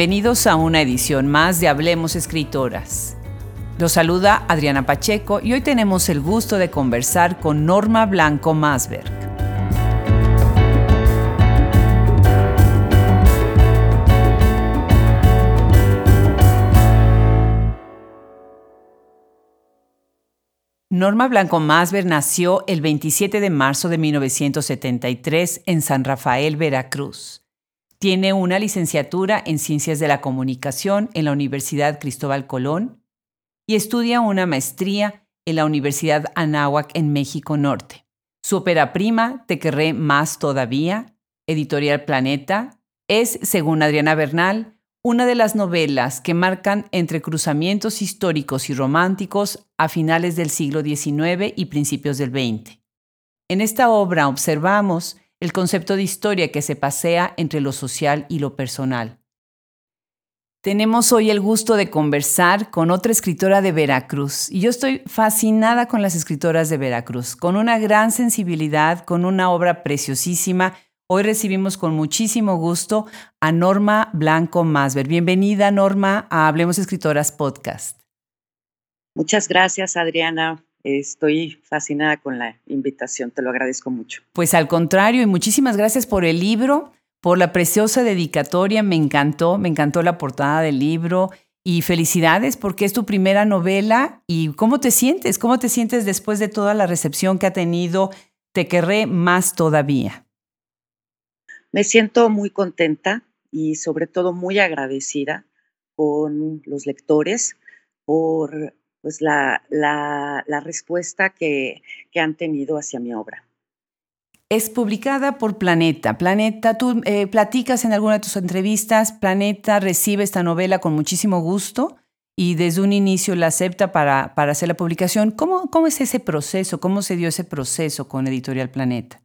Bienvenidos a una edición más de Hablemos Escritoras. Los saluda Adriana Pacheco y hoy tenemos el gusto de conversar con Norma Blanco Masberg. Norma Blanco Masber nació el 27 de marzo de 1973 en San Rafael, Veracruz. Tiene una licenciatura en Ciencias de la Comunicación en la Universidad Cristóbal Colón y estudia una maestría en la Universidad Anáhuac en México Norte. Su ópera prima, Te querré más todavía, Editorial Planeta, es, según Adriana Bernal, una de las novelas que marcan entre cruzamientos históricos y románticos a finales del siglo XIX y principios del XX. En esta obra observamos el concepto de historia que se pasea entre lo social y lo personal. Tenemos hoy el gusto de conversar con otra escritora de Veracruz y yo estoy fascinada con las escritoras de Veracruz, con una gran sensibilidad, con una obra preciosísima, Hoy recibimos con muchísimo gusto a Norma Blanco Masber. Bienvenida, Norma, a Hablemos Escritoras Podcast. Muchas gracias, Adriana. Estoy fascinada con la invitación, te lo agradezco mucho. Pues al contrario, y muchísimas gracias por el libro, por la preciosa dedicatoria, me encantó, me encantó la portada del libro y felicidades porque es tu primera novela y cómo te sientes, cómo te sientes después de toda la recepción que ha tenido Te querré más todavía. Me siento muy contenta y sobre todo muy agradecida con los lectores por pues, la, respuesta que, han tenido hacia mi obra. Es publicada por Planeta. Planeta, tú eh, platicas en alguna de tus entrevistas, Planeta recibe esta novela con muchísimo gusto y desde un inicio la acepta para, para hacer la publicación. ¿Cómo, ¿Cómo es ese proceso? ¿Cómo se dio ese proceso con Editorial Planeta?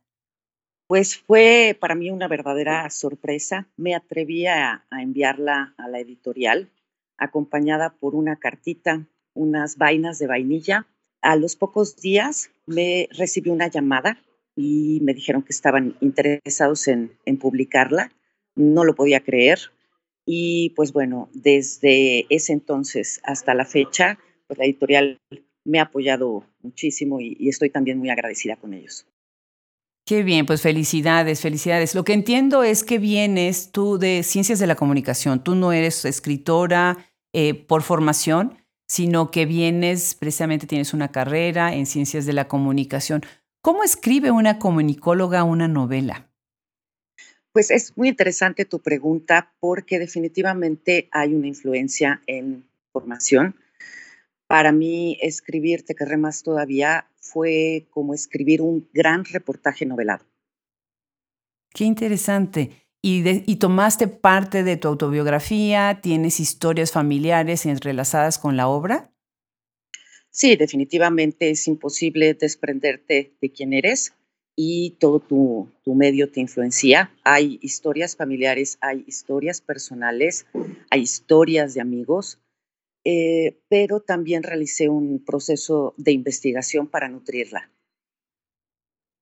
Pues fue para mí una verdadera sorpresa. Me atreví a, enviarla a la editorial, acompañada por una cartita, unas vainas de vainilla. A los pocos días me recibí una llamada y me dijeron que estaban interesados en, publicarla. No lo podía creer. Y pues bueno, desde ese entonces hasta la fecha, pues la editorial me ha apoyado muchísimo y estoy también muy agradecida con ellos. Qué bien, pues felicidades, felicidades. Lo que entiendo es que vienes tú de ciencias de la comunicación. Tú no eres escritora eh, por formación, sino que vienes, precisamente tienes una carrera en ciencias de la comunicación. ¿Cómo escribe una comunicóloga una novela? Pues es muy interesante tu pregunta porque definitivamente hay una influencia en formación. Para mí, escribir Te querré más todavía fue como escribir un gran reportaje novelado. Qué interesante. ¿Y, tomaste parte de tu autobiografía? ¿Tienes historias familiares entrelazadas con la obra? Sí, definitivamente es imposible desprenderte de quién eres y todo tu, tu, medio te influencia. Hay historias familiares, hay historias personales, hay historias de amigos, eh, pero también realicé un proceso de investigación para nutrirla.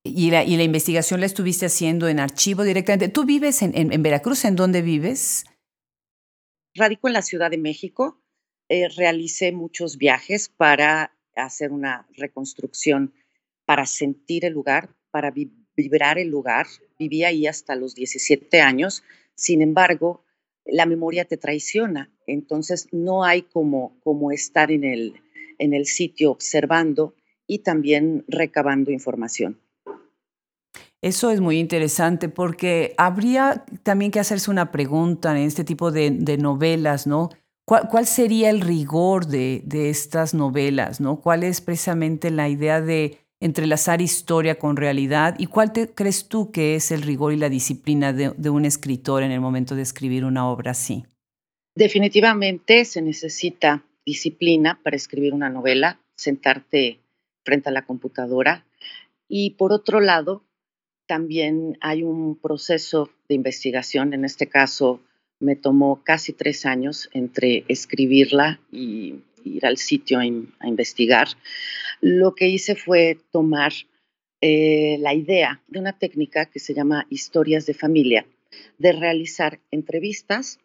¿Y la, y la investigación la estuviste haciendo en archivo directamente? ¿Tú vives en, en, Veracruz? ¿En dónde vives? Radico en la Ciudad de México. Eh, realicé muchos viajes para hacer una reconstrucción, para sentir el lugar, para vibrar el lugar. Viví ahí hasta los 17 años. Sin embargo, la memoria te traiciona. Entonces no hay como, como estar en el, en el sitio observando y también recabando información. Eso es muy interesante porque habría también que hacerse una pregunta en este tipo de, novelas, ¿no? ¿Cuál, sería el rigor de, de, estas novelas, ¿no? ¿Cuál es precisamente la idea de entrelazar historia con realidad y cuál crees tú que es el rigor y la disciplina de, de un escritor en el momento de escribir una obra así? Definitivamente se necesita disciplina para escribir una novela, sentarte frente a la computadora y por otro lado también hay un proceso de investigación, en este caso me tomó casi tres años entre escribirla y ir al sitio a, investigar, lo que hice fue tomar eh, la idea de una técnica que se llama historias de familia, de realizar entrevistas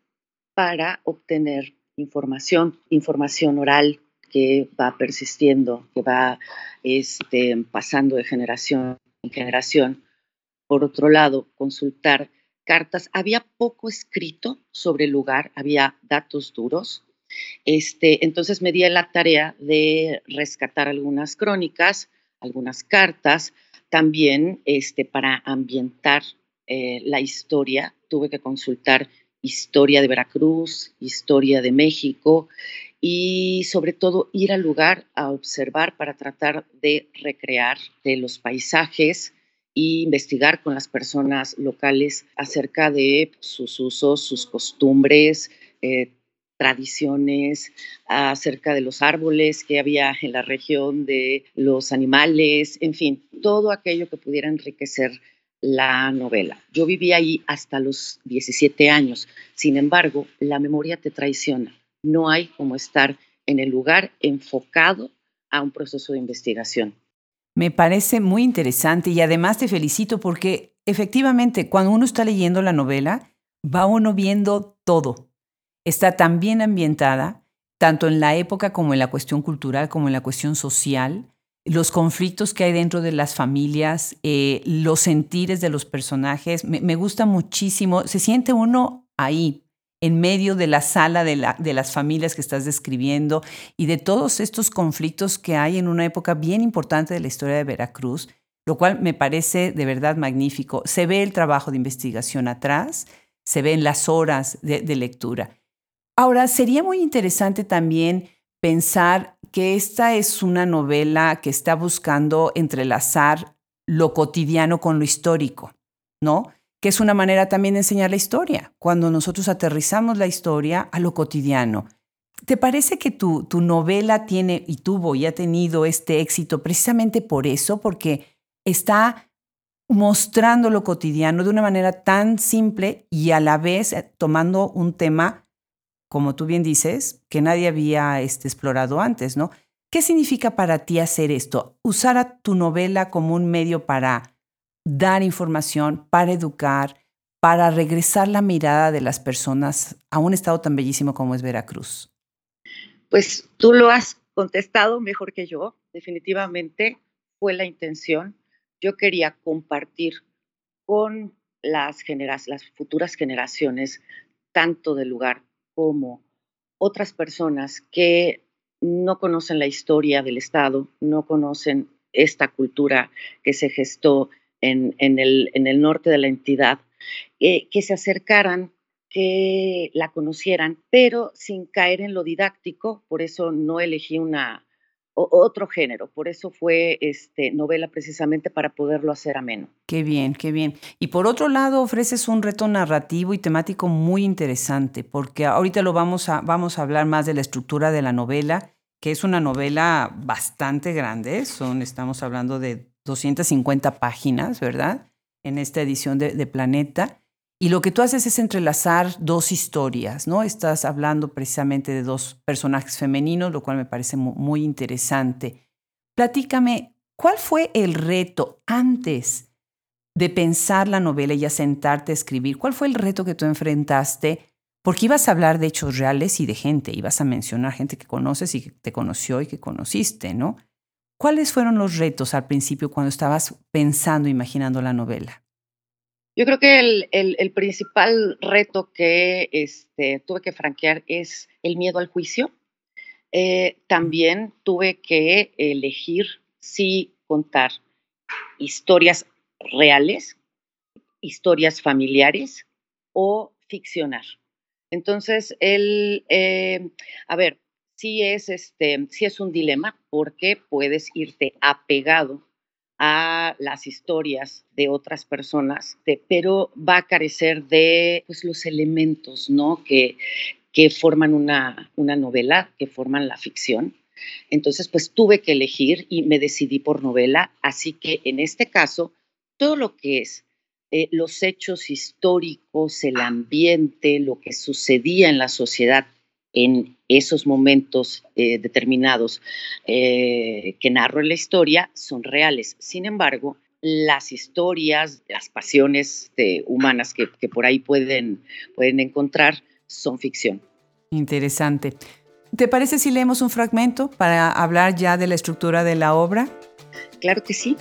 para obtener información, información oral que va persistiendo, que va este, pasando de generación en generación. Por otro lado, consultar cartas. Había poco escrito sobre el lugar, había datos duros. Este, entonces me di la tarea de rescatar algunas crónicas, algunas cartas, también este, para ambientar eh, la historia. Tuve que consultar historia de Veracruz, historia de México y sobre todo ir al lugar a observar para tratar de recrear de los paisajes e investigar con las personas locales acerca de sus usos, sus costumbres, eh, tradiciones, acerca de los árboles que había en la región, de los animales, en fin, todo aquello que pudiera enriquecer la novela. Yo viví ahí hasta los 17 años, sin embargo, la memoria te traiciona. No hay como estar en el lugar enfocado a un proceso de investigación. Me parece muy interesante y además te felicito porque efectivamente cuando uno está leyendo la novela, va uno viendo todo. Está tan bien ambientada, tanto en la época como en la cuestión cultural, como en la cuestión social los conflictos que hay dentro de las familias, eh, los sentires de los personajes. Me, gusta muchísimo. Se siente uno ahí, en medio de la sala de, de, las familias que estás describiendo y de todos estos conflictos que hay en una época bien importante de la historia de Veracruz, lo cual me parece de verdad magnífico. Se ve el trabajo de investigación atrás, se ven las horas de lectura. Ahora, sería muy interesante también pensar que esta es una novela que está buscando entrelazar lo cotidiano con lo histórico, ¿no? Que es una manera también de enseñar la historia, cuando nosotros aterrizamos la historia a lo cotidiano. ¿Te parece que tu, tu novela tiene y tuvo y ha tenido este éxito precisamente por eso? Porque está mostrando lo cotidiano de una manera tan simple y a la vez eh, tomando un tema como tú bien dices, que nadie había este, explorado antes, ¿no? ¿Qué significa para ti hacer esto? Usar a tu novela como un medio para dar información, para educar, para regresar la mirada de las personas a un estado tan bellísimo como es Veracruz. Pues tú lo has contestado mejor que yo, definitivamente fue la intención. Yo quería compartir con las, las futuras generaciones, tanto del lugar como otras personas que no conocen la historia del Estado, no conocen esta cultura que se gestó en, el, en el, norte de la entidad, eh, que se acercaran, que la conocieran, pero sin caer en lo didáctico, por eso no elegí una, otro género. Por eso fue este, novela precisamente para poderlo hacer ameno. Qué bien, qué bien. Y por otro lado, ofreces un reto narrativo y temático muy interesante, porque ahorita lo vamos a, vamos a hablar más de la estructura de la novela, que es una novela bastante grande. Son, estamos hablando de 250 páginas, ¿verdad? En esta edición de, Planeta. Y lo que tú haces es entrelazar dos historias, ¿no? Estás hablando precisamente de dos personajes femeninos, lo cual me parece muy interesante. Platícame, ¿cuál fue el reto antes de pensar la novela y a sentarte a escribir? ¿Cuál fue el reto que tú enfrentaste? Porque ibas a hablar de hechos reales y de gente, ibas a mencionar gente que conoces y que te conoció y que conociste, ¿no? ¿Cuáles fueron los retos al principio cuando estabas pensando, imaginando la novela? Yo creo que el, principal reto que este, tuve que franquear es el miedo al juicio. Eh, también tuve que elegir si contar historias reales, historias familiares o ficcionar. Entonces, el, eh, a ver, sí es, este, sí es un dilema porque puedes irte apegado a las historias de otras personas, pero va a carecer de pues, los elementos ¿no? que, que forman una, una novela, que forman la ficción. Entonces, pues tuve que elegir y me decidí por novela, así que en este caso, todo lo que es eh, los hechos históricos, el ambiente, lo que sucedía en la sociedad en esos momentos eh, determinados eh, que narro en la historia son reales. Sin embargo, las historias, las pasiones humanas que, por ahí pueden, pueden encontrar, son ficción. Interesante. ¿Te parece si leemos un fragmento para hablar ya de la estructura de la obra? Claro que sí.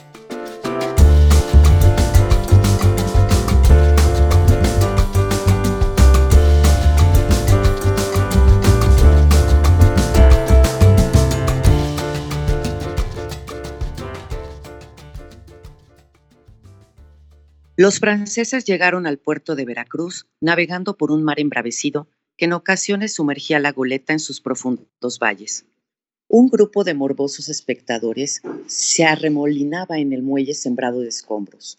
Los franceses llegaron al puerto de Veracruz navegando por un mar embravecido que en ocasiones sumergía la goleta en sus profundos valles. Un grupo de morbosos espectadores se arremolinaba en el muelle sembrado de escombros.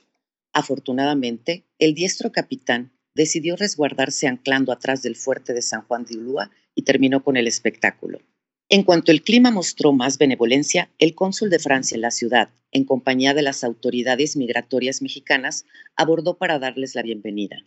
Afortunadamente, el diestro capitán decidió resguardarse anclando atrás del fuerte de San Juan de Ulúa y terminó con el espectáculo. En cuanto el clima mostró más benevolencia, el cónsul de Francia en la ciudad, en compañía de las autoridades migratorias mexicanas, abordó para darles la bienvenida.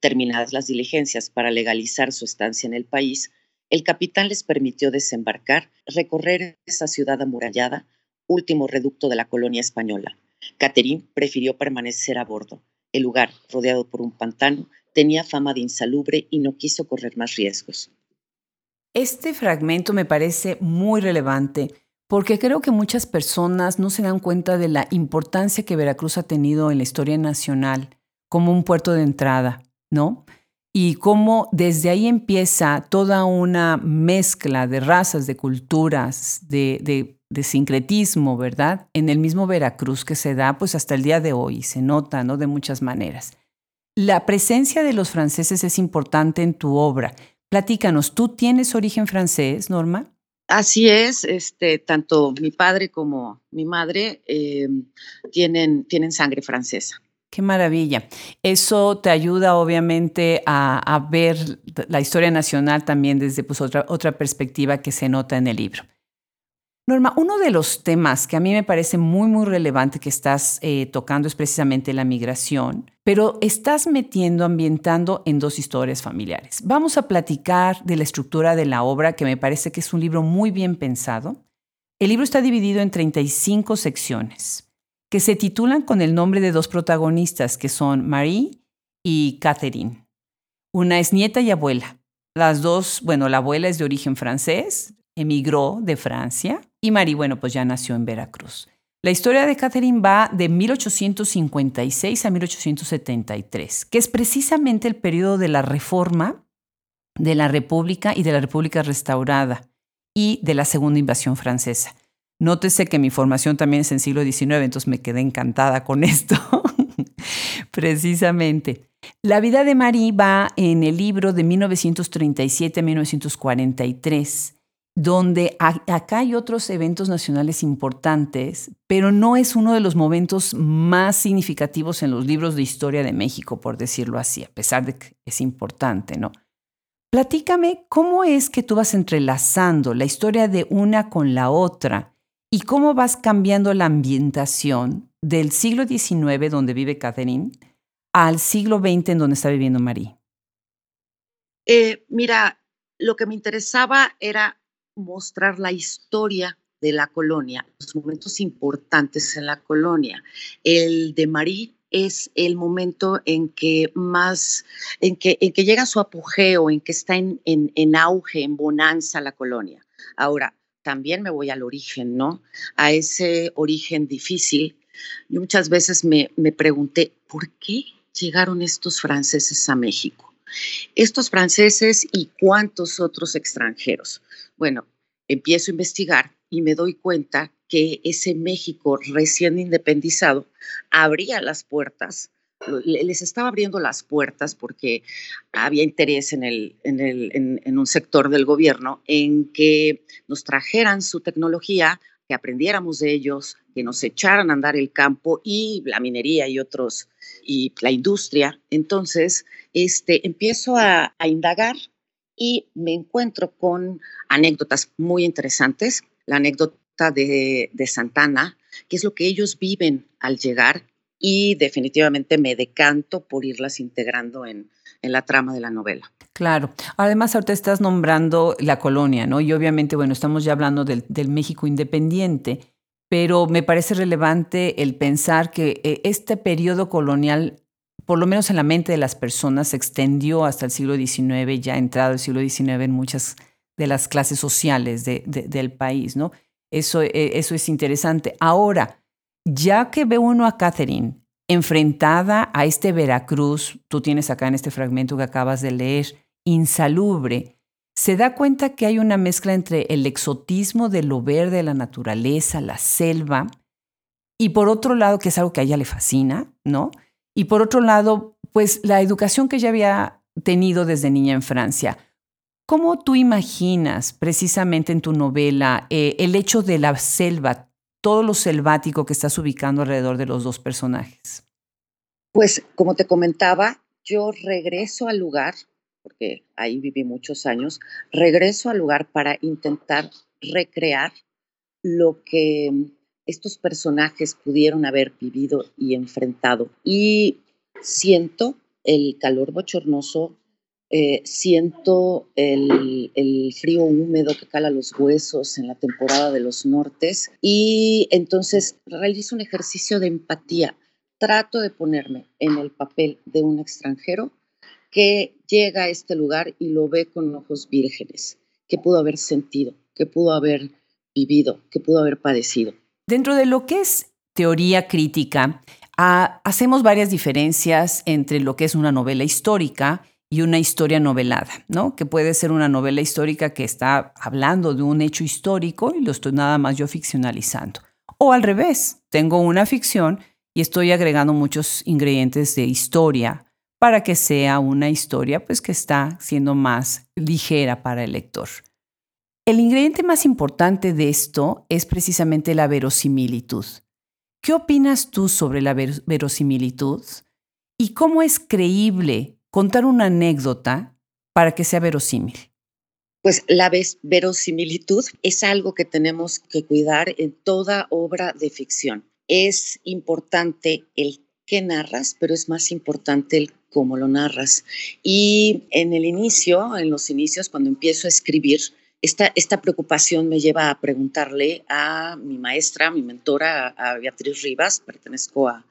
Terminadas las diligencias para legalizar su estancia en el país, el capitán les permitió desembarcar, recorrer esa ciudad amurallada, último reducto de la colonia española. Catherine prefirió permanecer a bordo. El lugar, rodeado por un pantano, tenía fama de insalubre y no quiso correr más riesgos. Este fragmento me parece muy relevante porque creo que muchas personas no se dan cuenta de la importancia que Veracruz ha tenido en la historia nacional como un puerto de entrada, ¿no? Y cómo desde ahí empieza toda una mezcla de razas, de culturas, de, sincretismo, ¿verdad? En el mismo Veracruz que se da pues hasta el día de hoy, se nota, ¿no? De muchas maneras. La presencia de los franceses es importante en tu obra Platícanos, ¿tú tienes origen francés, Norma? Así es, este, tanto mi padre como mi madre eh, tienen, tienen sangre francesa. Qué maravilla. Eso te ayuda obviamente a, ver la historia nacional también desde pues, otra, otra perspectiva que se nota en el libro. Uno de los temas que a mí me parece muy, muy relevante que estás eh, tocando es precisamente la migración, pero estás metiendo, ambientando en dos historias familiares. Vamos a platicar de la estructura de la obra, que me parece que es un libro muy bien pensado. El libro está dividido en 35 secciones, que se titulan con el nombre de dos protagonistas, que son Marie y Catherine. Una es nieta y abuela. Las dos, bueno, la abuela es de origen francés, emigró de Francia y Marie, bueno, pues ya nació en Veracruz. La historia de Catherine va de 1856 a 1873, que es precisamente el periodo de la reforma de la República y de la República restaurada y de la segunda invasión francesa. Nótese que mi formación también es en siglo XIX, entonces me quedé encantada con esto. precisamente. La vida de Marie va en el libro de 1937 a 1943 donde acá hay otros eventos nacionales importantes, pero no es uno de los momentos más significativos en los libros de historia de México, por decirlo así, a pesar de que es importante, ¿no? Platícame cómo es que tú vas entrelazando la historia de una con la otra y cómo vas cambiando la ambientación del siglo XIX, donde vive Catherine, al siglo XX, en donde está viviendo Marie. Eh, mira, lo que me interesaba era mostrar la historia de la colonia, los momentos importantes en la colonia. El de Marí es el momento en que más, en que, en que llega su apogeo, en que está en, en, auge, en bonanza la colonia. Ahora, también me voy al origen, ¿no? A ese origen difícil. Yo muchas veces me, me pregunté, ¿por qué llegaron estos franceses a México? Estos franceses y cuántos otros extranjeros. Bueno, empiezo a investigar y me doy cuenta que ese México recién independizado abría las puertas, les estaba abriendo las puertas porque había interés en, el, en, un sector del gobierno en que nos trajeran su tecnología, que aprendiéramos de ellos, que nos echaran a andar el campo y la minería y otros, y la industria. Entonces, este, empiezo a, a indagar y me encuentro con anécdotas muy interesantes. La anécdota de, Santana, que es lo que ellos viven al llegar y definitivamente me decanto por irlas integrando en, la trama de la novela. Claro. Además, ahorita estás nombrando la colonia, ¿no? Y obviamente, bueno, estamos ya hablando del, del México independiente, pero me parece relevante el pensar que eh, este periodo colonial por lo menos en la mente de las personas, se extendió hasta el siglo XIX, ya entrado el siglo XIX en muchas de las clases sociales del país, ¿no? Eso, e, eso es interesante. Ahora, ya que ve uno a Catherine enfrentada a este Veracruz, tú tienes acá en este fragmento que acabas de leer, insalubre, se da cuenta que hay una mezcla entre el exotismo de lo verde de la naturaleza, la selva, y por otro lado, que es algo que a ella le fascina, ¿no? Y por otro lado, pues la educación que ella había tenido desde niña en Francia. ¿Cómo tú imaginas precisamente en tu novela eh, el hecho de la selva, todo lo selvático que estás ubicando alrededor de los dos personajes? Pues como te comentaba, yo regreso al lugar, porque ahí viví muchos años, regreso al lugar para intentar recrear lo que estos personajes pudieron haber vivido y enfrentado. Y siento el calor bochornoso, eh, siento el, frío húmedo que cala los huesos en la temporada de los nortes y entonces realizo un ejercicio de empatía. Trato de ponerme en el papel de un extranjero que llega a este lugar y lo ve con ojos vírgenes. ¿Qué pudo haber sentido? ¿Qué pudo haber vivido? ¿Qué pudo haber padecido? Dentro de lo que es teoría crítica, ah, hacemos varias diferencias entre lo que es una novela histórica y una historia novelada, ¿no? Que puede ser una novela histórica que está hablando de un hecho histórico y lo estoy nada más yo ficcionalizando. O al revés, tengo una ficción y estoy agregando muchos ingredientes de historia para que sea una historia pues que está siendo más ligera para el lector. El ingrediente más importante de esto es precisamente la verosimilitud. ¿Qué opinas tú sobre la verosimilitud? ¿Y cómo es creíble contar una anécdota para que sea verosímil? Pues la verosimilitud es algo que tenemos que cuidar en toda obra de ficción. Es importante el que narras, pero es más importante el cómo lo narras. Y en el inicio, en los inicios, cuando empiezo a escribir, esta, esta preocupación me lleva a preguntarle a mi maestra, a mi mentora, a Beatriz Rivas, pertenezco a,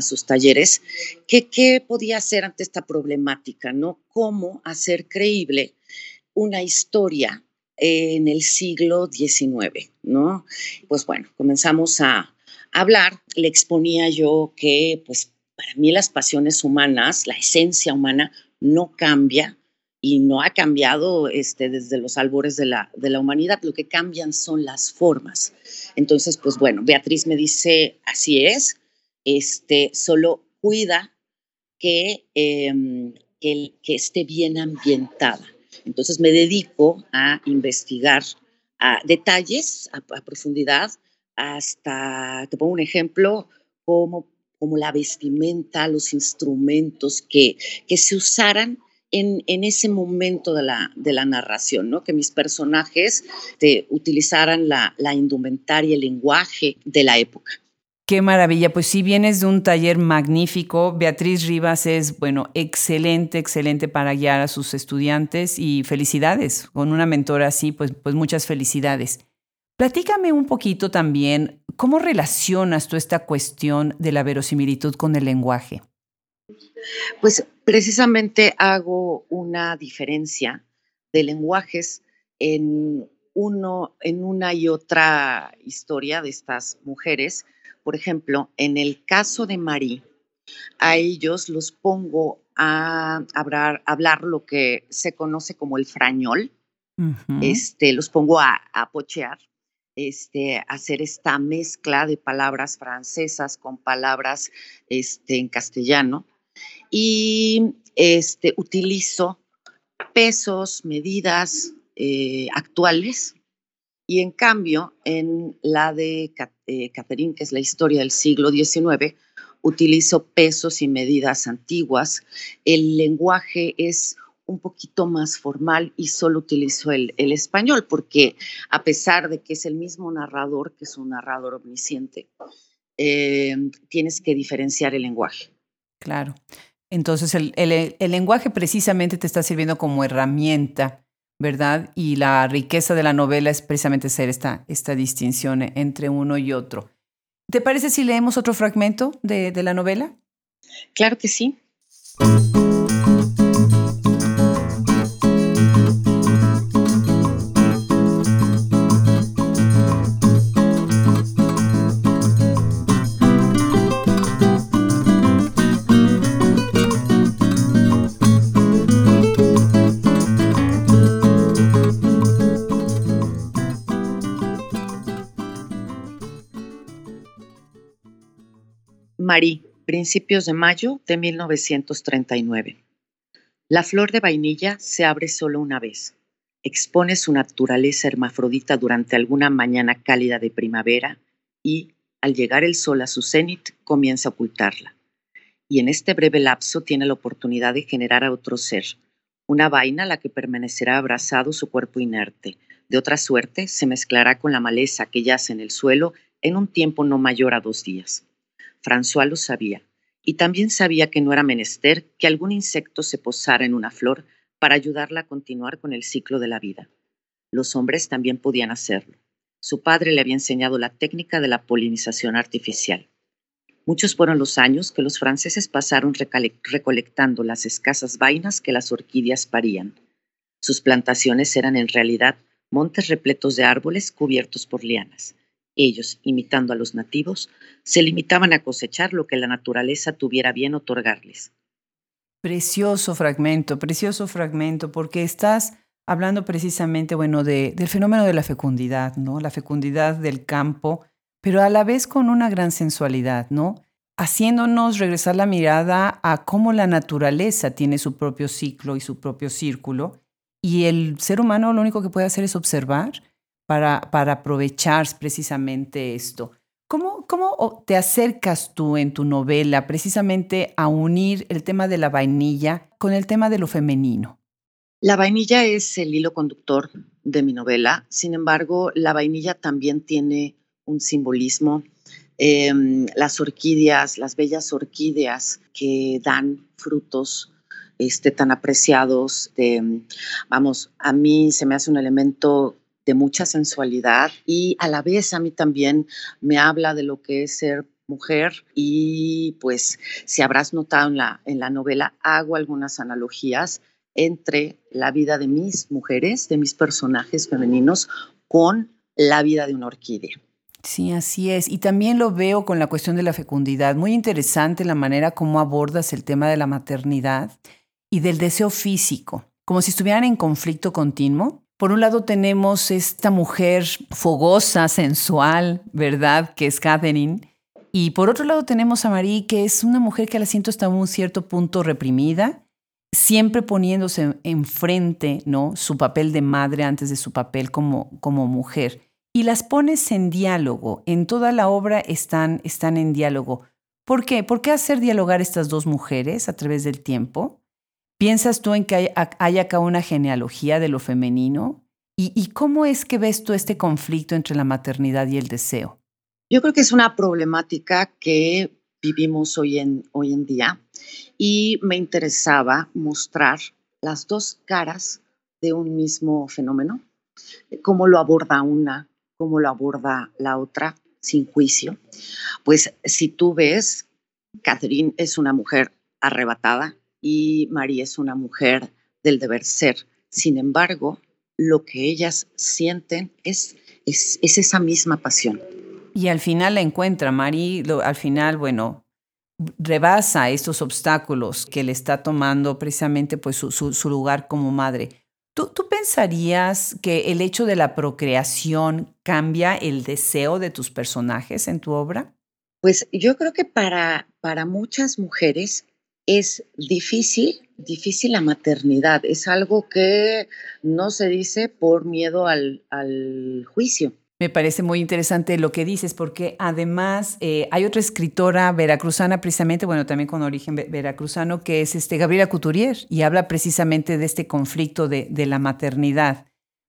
sus talleres, que qué podía hacer ante esta problemática, ¿no? ¿Cómo hacer creíble una historia en el siglo XIX, ¿no? Pues bueno, comenzamos a hablar, le exponía yo que, pues, para mí las pasiones humanas, la esencia humana no cambia, y no ha cambiado este, desde los albores de la, de la humanidad, lo que cambian son las formas. Entonces, pues bueno, Beatriz me dice, así es, este, solo cuida que, em, que, esté bien ambientada. Entonces me dedico a investigar a detalles, a, profundidad, hasta, te pongo un ejemplo, como, como la vestimenta, los instrumentos que, que se usaran en, ese momento de la, de la, narración, ¿no? que mis personajes te, utilizaran la, la indumentaria, el lenguaje de la época. Qué maravilla, pues si vienes de un taller magnífico. Beatriz Rivas es, bueno, excelente, excelente para guiar a sus estudiantes y felicidades. Con una mentora así, pues, pues muchas felicidades. Platícame un poquito también, ¿cómo relacionas tú esta cuestión de la verosimilitud con el lenguaje? Pues precisamente hago una diferencia de lenguajes en, uno, en una y otra historia de estas mujeres. Por ejemplo, en el caso de Marie, a ellos los pongo a hablar, hablar lo que se conoce como el frañol. este, los pongo a, a pochear, este, hacer esta mezcla de palabras francesas con palabras este, en castellano y este, utilizo pesos, medidas eh, actuales y en cambio en la de eh, Catherine, que es la historia del siglo XIX, utilizo pesos y medidas antiguas. El lenguaje es un poquito más formal y solo utilizo el, español porque a pesar de que es el mismo narrador, que es un narrador omnisciente, eh, tienes que diferenciar el lenguaje. Claro. Entonces el, lenguaje precisamente te está sirviendo como herramienta, ¿verdad? Y la riqueza de la novela es precisamente ser esta, esta distinción entre uno y otro. ¿Te parece si leemos otro fragmento de, de la novela? Claro que sí. Marí, principios de mayo de 1939. La flor de vainilla se abre solo una vez. Expone su naturaleza hermafrodita durante alguna mañana cálida de primavera y, al llegar el sol a su cenit, comienza a ocultarla. Y en este breve lapso tiene la oportunidad de generar a otro ser, una vaina a la que permanecerá abrazado su cuerpo inerte. De otra suerte, se mezclará con la maleza que yace en el suelo en un tiempo no mayor a dos días. François lo sabía, y también sabía que no era menester que algún insecto se posara en una flor para ayudarla a continuar con el ciclo de la vida. Los hombres también podían hacerlo. Su padre le había enseñado la técnica de la polinización artificial. Muchos fueron los años que los franceses pasaron recolectando las escasas vainas que las orquídeas parían. Sus plantaciones eran en realidad montes repletos de árboles cubiertos por lianas. Ellos, imitando a los nativos, se limitaban a cosechar lo que la naturaleza tuviera bien otorgarles. Precioso fragmento, precioso fragmento, porque estás hablando precisamente, bueno, de, del fenómeno de la fecundidad, ¿no? La fecundidad del campo, pero a la vez con una gran sensualidad, ¿no? Haciéndonos regresar la mirada a cómo la naturaleza tiene su propio ciclo y su propio círculo, y el ser humano lo único que puede hacer es observar para, para aprovechar precisamente esto. ¿Cómo, ¿Cómo te acercas tú en tu novela precisamente a unir el tema de la vainilla con el tema de lo femenino? La vainilla es el hilo conductor de mi novela, sin embargo, la vainilla también tiene un simbolismo. Em, las orquídeas, las bellas orquídeas que dan frutos este, tan apreciados, vamos, a mí se me hace un elemento de mucha sensualidad y a la vez a mí también me habla de lo que es ser mujer y pues si habrás notado en la, en la novela hago algunas analogías entre la vida de mis mujeres, de mis personajes femeninos con la vida de una orquídea. Sí, así es. Y también lo veo con la cuestión de la fecundidad. Muy interesante la manera como abordas el tema de la maternidad y del deseo físico, como si estuvieran en conflicto continuo. Por un lado tenemos esta mujer fogosa, sensual, ¿verdad? Que es Catherine. Y por otro lado tenemos a Marie, que es una mujer que la siento hasta un cierto punto reprimida, siempre poniéndose enfrente, ¿no? Su papel de madre antes de su papel como, como mujer. Y las pones en diálogo. En toda la obra están, están en diálogo. ¿Por qué? ¿Por qué hacer dialogar estas dos mujeres a través del tiempo? ¿Piensas tú en que hay, acá una genealogía de lo femenino? ¿Y, cómo es que ves tú este conflicto entre la maternidad y el deseo? Yo creo que es una problemática que vivimos hoy en, hoy en día y me interesaba mostrar las dos caras de un mismo fenómeno, cómo lo aborda una, cómo lo aborda la otra, sin juicio. Pues si tú ves, Catherine es una mujer arrebatada, y María es una mujer del deber ser. Sin embargo, lo que ellas sienten es, es, esa misma pasión. Y al final la encuentra, María, al final, bueno, rebasa estos obstáculos que le está tomando precisamente pues, su, lugar como madre. ¿Tú, ¿Tú, pensarías que el hecho de la procreación cambia el deseo de tus personajes en tu obra? Pues yo creo que para, para muchas mujeres es difícil, difícil la maternidad. Es algo que no se dice por miedo al, juicio. Me parece muy interesante lo que dices, porque además eh, hay otra escritora veracruzana, precisamente, bueno, también con origen veracruzano, que es este, Gabriela Couturier, y habla precisamente de este conflicto de, la maternidad.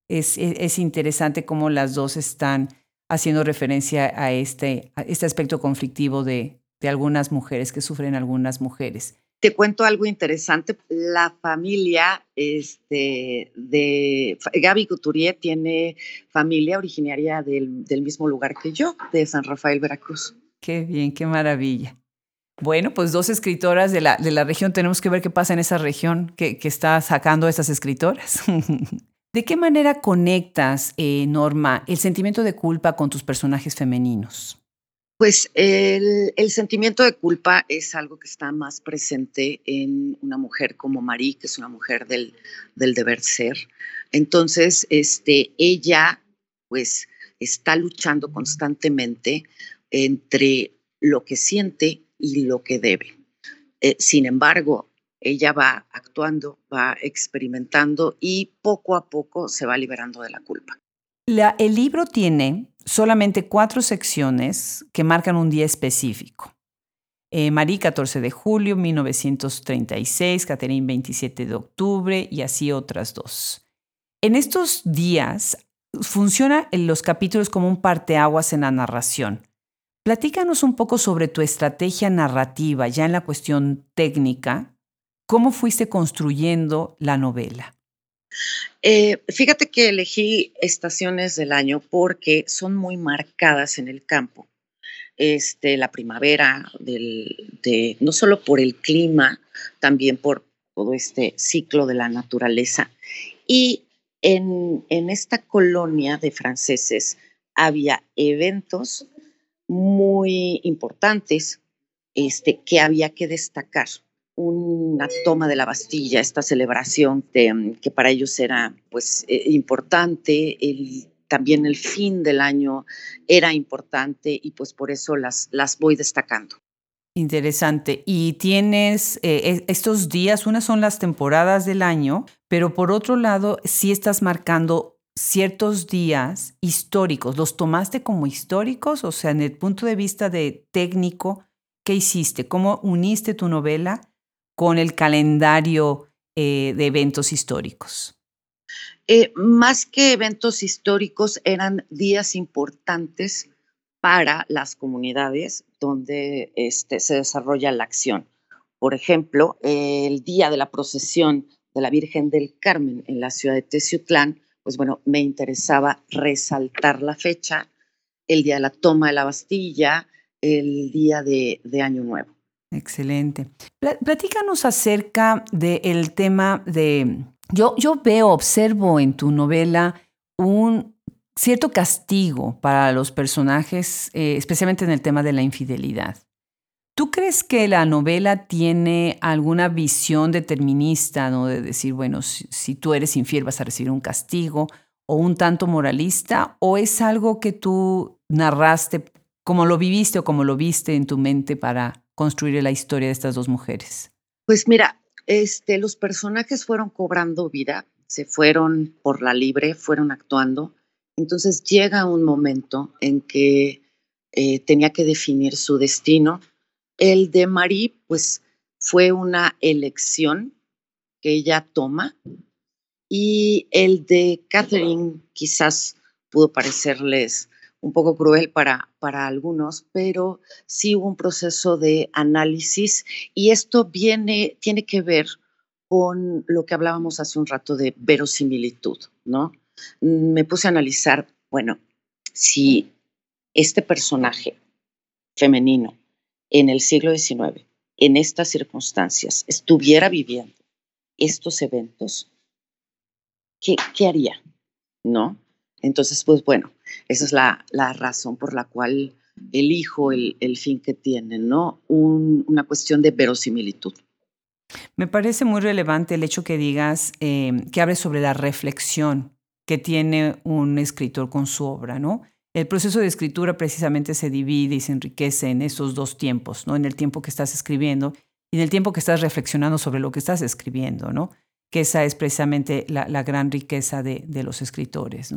Es, es, interesante cómo las dos están haciendo referencia a este, a este aspecto conflictivo de, de algunas mujeres, que sufren algunas mujeres. Te cuento algo interesante. La familia este, de Gaby Couturier tiene familia originaria del, mismo lugar que yo, de San Rafael, Veracruz. Qué bien, qué maravilla. Bueno, pues dos escritoras de la, de la región, tenemos que ver qué pasa en esa región que, que está sacando a estas escritoras. ¿De qué manera conectas, eh, Norma, el sentimiento de culpa con tus personajes femeninos? Pues el, sentimiento de culpa es algo que está más presente en una mujer como Marie, que es una mujer del, del deber ser. Entonces, este, ella, pues, está luchando constantemente entre lo que siente y lo que debe. Eh, sin embargo, ella va actuando, va experimentando y poco a poco se va liberando de la culpa. el libro tiene solamente cuatro secciones que marcan un día específico. Eh, Marí, 14 de julio 1936, Catherine, 27 de octubre y así otras dos. En estos días funciona en los capítulos como un parteaguas en la narración. Platícanos un poco sobre tu estrategia narrativa, ya en la cuestión técnica. ¿Cómo fuiste construyendo la novela? Eh, fíjate que elegí estaciones del año porque son muy marcadas en el campo. Este, la primavera, no solo por el clima, también por todo este ciclo de la naturaleza. Y en, en esta colonia de franceses había eventos muy importantes este, que había que destacar. Una toma de la Bastilla, esta celebración mm, que para ellos era pues, eh, importante, también el fin del año era importante y pues por eso las, las voy destacando. Interesante. Y tienes eh, estos días, unas son las temporadas del año, pero por otro lado, sí estás marcando ciertos días históricos, ¿los tomaste como históricos? O sea, en el punto de vista de técnico, ¿qué hiciste? ¿Cómo uniste tu novela con el calendario eh, de eventos históricos? Eh, más que eventos históricos, eran días importantes para las comunidades donde este, se desarrolla la acción. Por ejemplo, el día de la procesión de la Virgen del Carmen en la ciudad de Teciutlán pues bueno, me interesaba resaltar la fecha, el día de la toma de la Bastilla, el día de, Año Nuevo. Excelente. Platícanos acerca del tema de... Yo, yo veo, observo en tu novela un cierto castigo para los personajes, eh, especialmente en el tema de la infidelidad. ¿Tú crees que la novela tiene alguna visión determinista, ¿no? de decir, bueno, si, tú eres infiel vas a recibir un castigo, o un tanto moralista, o es algo que tú narraste como lo viviste o como lo viste en tu mente para construir la historia de estas dos mujeres? Pues mira, este, los personajes fueron cobrando vida, se fueron por la libre, fueron actuando. Entonces llega un momento en que eh, tenía que definir su destino el de Marie, pues fue una elección que ella toma y el de Catherine quizás pudo parecerles un poco cruel para, para algunos, pero sí hubo un proceso de análisis y esto viene, tiene que ver con lo que hablábamos hace un rato de verosimilitud, ¿no? Me puse a analizar, bueno, si este personaje femenino en el siglo XIX, en estas circunstancias, estuviera viviendo estos eventos, ¿qué, qué haría? ¿No? Entonces, pues bueno, esa es la, razón por la cual elijo el, el fin que tiene, ¿no? una cuestión de verosimilitud. Me parece muy relevante el hecho que digas eh, que hables sobre la reflexión que tiene un escritor con su obra, ¿no? El proceso de escritura precisamente se divide y se enriquece en esos dos tiempos, ¿no? En el tiempo que estás escribiendo y en el tiempo que estás reflexionando sobre lo que estás escribiendo, ¿no? Que esa es precisamente la, gran riqueza de, los escritores.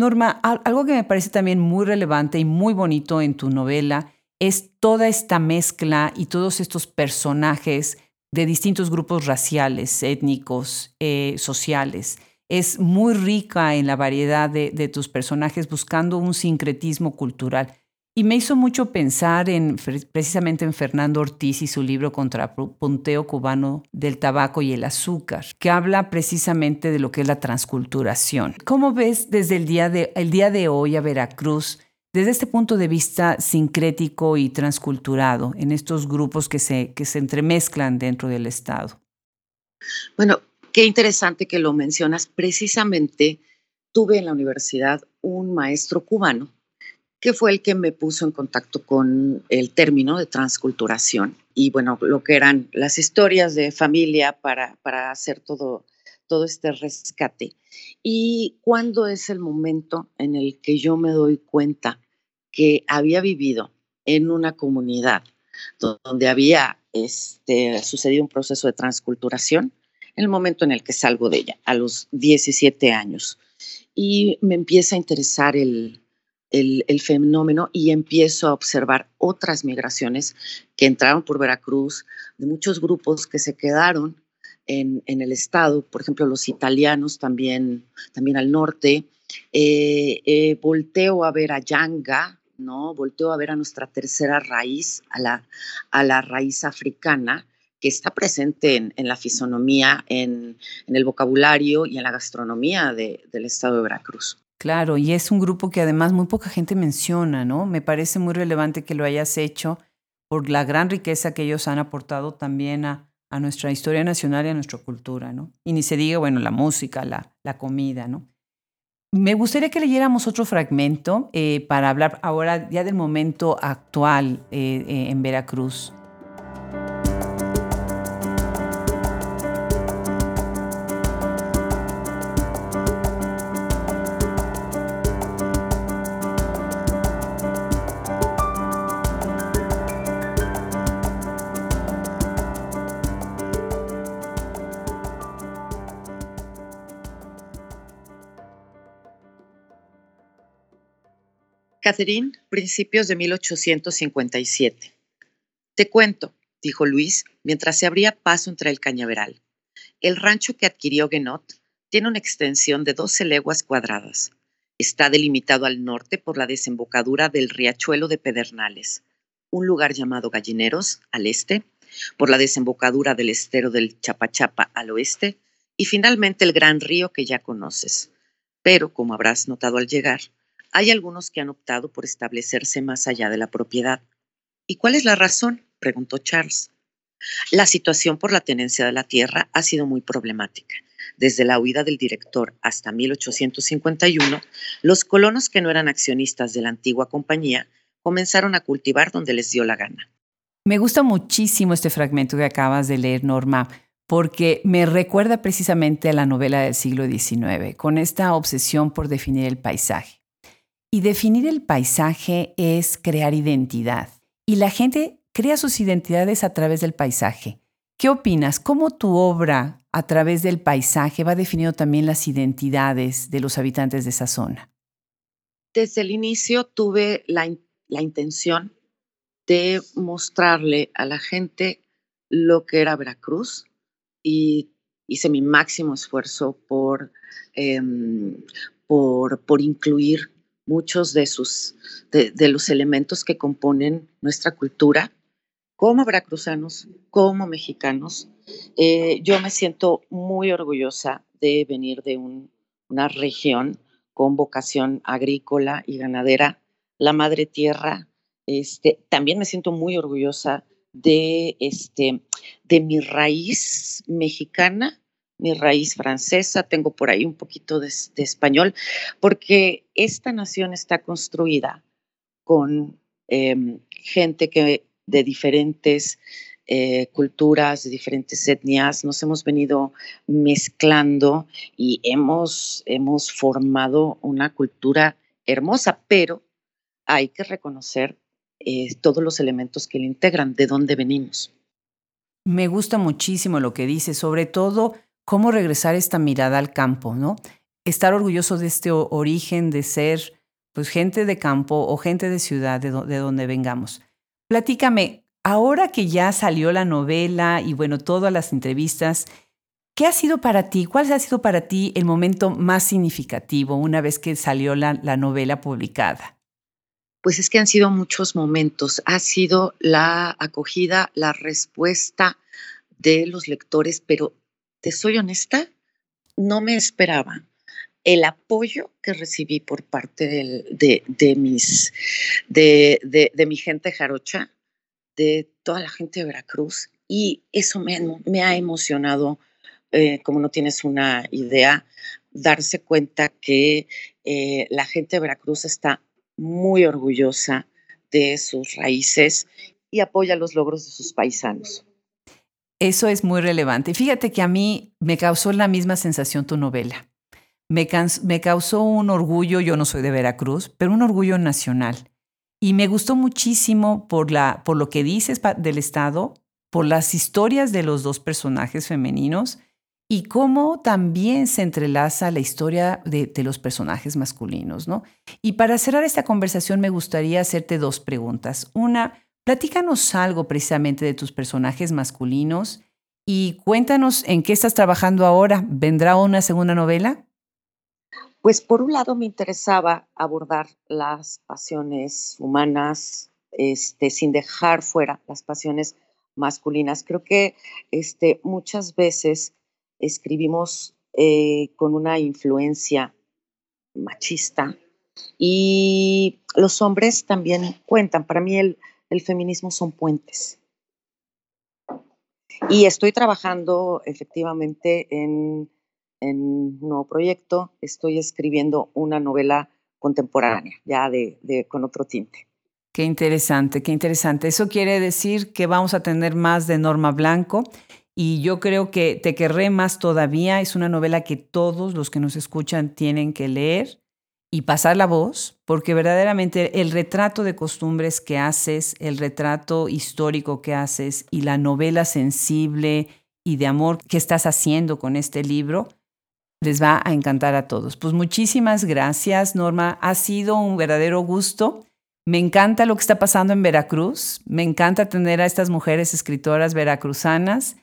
Norma, algo que me parece también muy relevante y muy bonito en tu novela es toda esta mezcla y todos estos personajes de distintos grupos raciales, étnicos, eh, sociales es muy rica en la variedad de, tus personajes buscando un sincretismo cultural. Y me hizo mucho pensar en precisamente en Fernando Ortiz y su libro Contrapunteo cubano del tabaco y el azúcar, que habla precisamente de lo que es la transculturación. ¿Cómo ves desde el día de, el día de hoy a Veracruz desde este punto de vista sincrético y transculturado en estos grupos que se, que se entremezclan dentro del Estado? Bueno, qué interesante que lo mencionas. Precisamente tuve en la universidad un maestro cubano que fue el que me puso en contacto con el término de transculturación y bueno, lo que eran las historias de familia para, para hacer todo, todo este rescate. Y cuándo es el momento en el que yo me doy cuenta que había vivido en una comunidad donde había este, sucedido un proceso de transculturación, el momento en el que salgo de ella, a los 17 años. Y me empieza a interesar el, el, fenómeno y empiezo a observar otras migraciones que entraron por Veracruz, de muchos grupos que se quedaron en, el estado, por ejemplo, los italianos también, también al norte. Eh, eh, volteo a ver a Yanga, ¿no? Volteo a ver a nuestra tercera raíz, a la, a la raíz africana, que está presente en, la fisonomía, en, el vocabulario y en la gastronomía del estado de Veracruz. Claro, y es un grupo que además muy poca gente menciona, ¿no? Me parece muy relevante que lo hayas hecho por la gran riqueza que ellos han aportado también a, nuestra historia nacional y a nuestra cultura, ¿no? Y ni se diga, bueno, la música, la, comida, ¿no? Me gustaría que leyéramos otro fragmento eh, para hablar ahora ya del momento actual eh, eh, en Veracruz. Catherine, principios de 1857. Te cuento, dijo Luis, mientras se abría paso entre el cañaveral. El rancho que adquirió Guenot tiene una extensión de 12 leguas cuadradas. Está delimitado al norte por la desembocadura del riachuelo de Pedernales, un lugar llamado Gallineros al este, por la desembocadura del estero del Chapachapa al oeste y finalmente el gran río que ya conoces. Pero, como habrás notado al llegar, hay algunos que han optado por establecerse más allá de la propiedad. ¿Y cuál es la razón? preguntó Charles. La situación por la tenencia de la tierra ha sido muy problemática. Desde la huida del director hasta 1851, los colonos que no eran accionistas de la antigua compañía comenzaron a cultivar donde les dio la gana. Me gusta muchísimo este fragmento que acabas de leer, Norma, porque me recuerda precisamente a la novela del siglo XIX, con esta obsesión por definir el paisaje. Y definir el paisaje es crear identidad. Y la gente crea sus identidades a través del paisaje. ¿Qué opinas? ¿Cómo tu obra a través del paisaje va definiendo también las identidades de los habitantes de esa zona? Desde el inicio tuve la, intención de mostrarle a la gente lo que era Veracruz y hice mi máximo esfuerzo por, em, por, por incluir muchos de, sus, de, los elementos que componen nuestra cultura como veracruzanos, como mexicanos. Eh, yo me siento muy orgullosa de venir de una región con vocación agrícola y ganadera, la madre tierra. Este, también me siento muy orgullosa de, este, de mi raíz mexicana mi raíz francesa, tengo por ahí un poquito de, español, porque esta nación está construida con em, gente que de diferentes eh, culturas, de diferentes etnias, nos hemos venido mezclando y hemos, hemos formado una cultura hermosa, pero hay que reconocer eh, todos los elementos que le integran, de dónde venimos. Me gusta muchísimo lo que dice, sobre todo cómo regresar esta mirada al campo, ¿no? Estar orgulloso de este origen de ser pues gente de campo o gente de ciudad de, de donde vengamos. Platícame, ahora que ya salió la novela y bueno, todas las entrevistas, ¿qué ha sido para ti? ¿Cuál ha sido para ti el momento más significativo una vez que salió la, la novela publicada? Pues es que han sido muchos momentos. Ha sido la acogida, la respuesta de los lectores, pero te soy honesta, no me esperaba el apoyo que recibí por parte de, mis, de, mi gente jarocha, de toda la gente de Veracruz, y eso me, ha emocionado, eh, como no tienes una idea, darse cuenta que eh, la gente de Veracruz está muy orgullosa de sus raíces y apoya los logros de sus paisanos. Eso es muy relevante. Fíjate que a mí me causó la misma sensación tu novela. Me, causó un orgullo, yo no soy de Veracruz, pero un orgullo nacional. Y me gustó muchísimo por, la, por lo que dices del Estado, por las historias de los dos personajes femeninos y cómo también se entrelaza la historia de, de, los personajes masculinos, ¿no? Y para cerrar esta conversación me gustaría hacerte dos preguntas. Una, Platícanos algo precisamente de tus personajes masculinos y cuéntanos en qué estás trabajando ahora. ¿Vendrá una segunda novela? Pues por un lado me interesaba abordar las pasiones humanas, este, sin dejar fuera las pasiones masculinas. Creo que este, muchas veces escribimos eh, con una influencia machista y los hombres también cuentan. Para mí el, el feminismo son puentes. Y estoy trabajando efectivamente en, un nuevo proyecto. Estoy escribiendo una novela contemporánea, ya de, con otro tinte. Qué interesante, qué interesante. Eso quiere decir que vamos a tener más de Norma Blanco y yo creo que Te querré más todavía. Es una novela que todos los que nos escuchan tienen que leer y pasar la voz, porque verdaderamente el retrato de costumbres que haces, el retrato histórico que haces y la novela sensible y de amor que estás haciendo con este libro, les va a encantar a todos. Pues muchísimas gracias, Norma. Ha sido un verdadero gusto. Me encanta lo que está pasando en Veracruz. Me encanta tener a estas mujeres escritoras veracruzanas.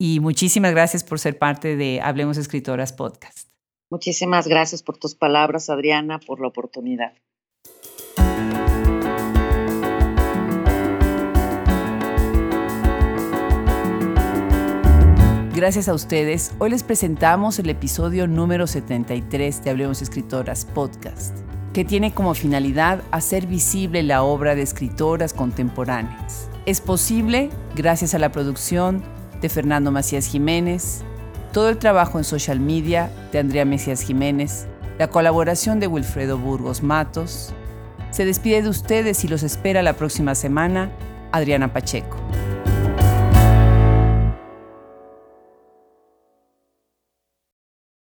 Y muchísimas gracias por ser parte de Hablemos Escritoras Podcast. Muchísimas gracias por tus palabras, Adriana, por la oportunidad. Gracias a ustedes, hoy les presentamos el episodio número 73 de Hablemos Escritoras Podcast, que tiene como finalidad hacer visible la obra de escritoras contemporáneas. Es posible gracias a la producción de Fernando Macías Jiménez, todo el trabajo en social media de Andrea Mesías Jiménez, la colaboración de Wilfredo Burgos Matos. Se despide de ustedes y los espera la próxima semana Adriana Pacheco.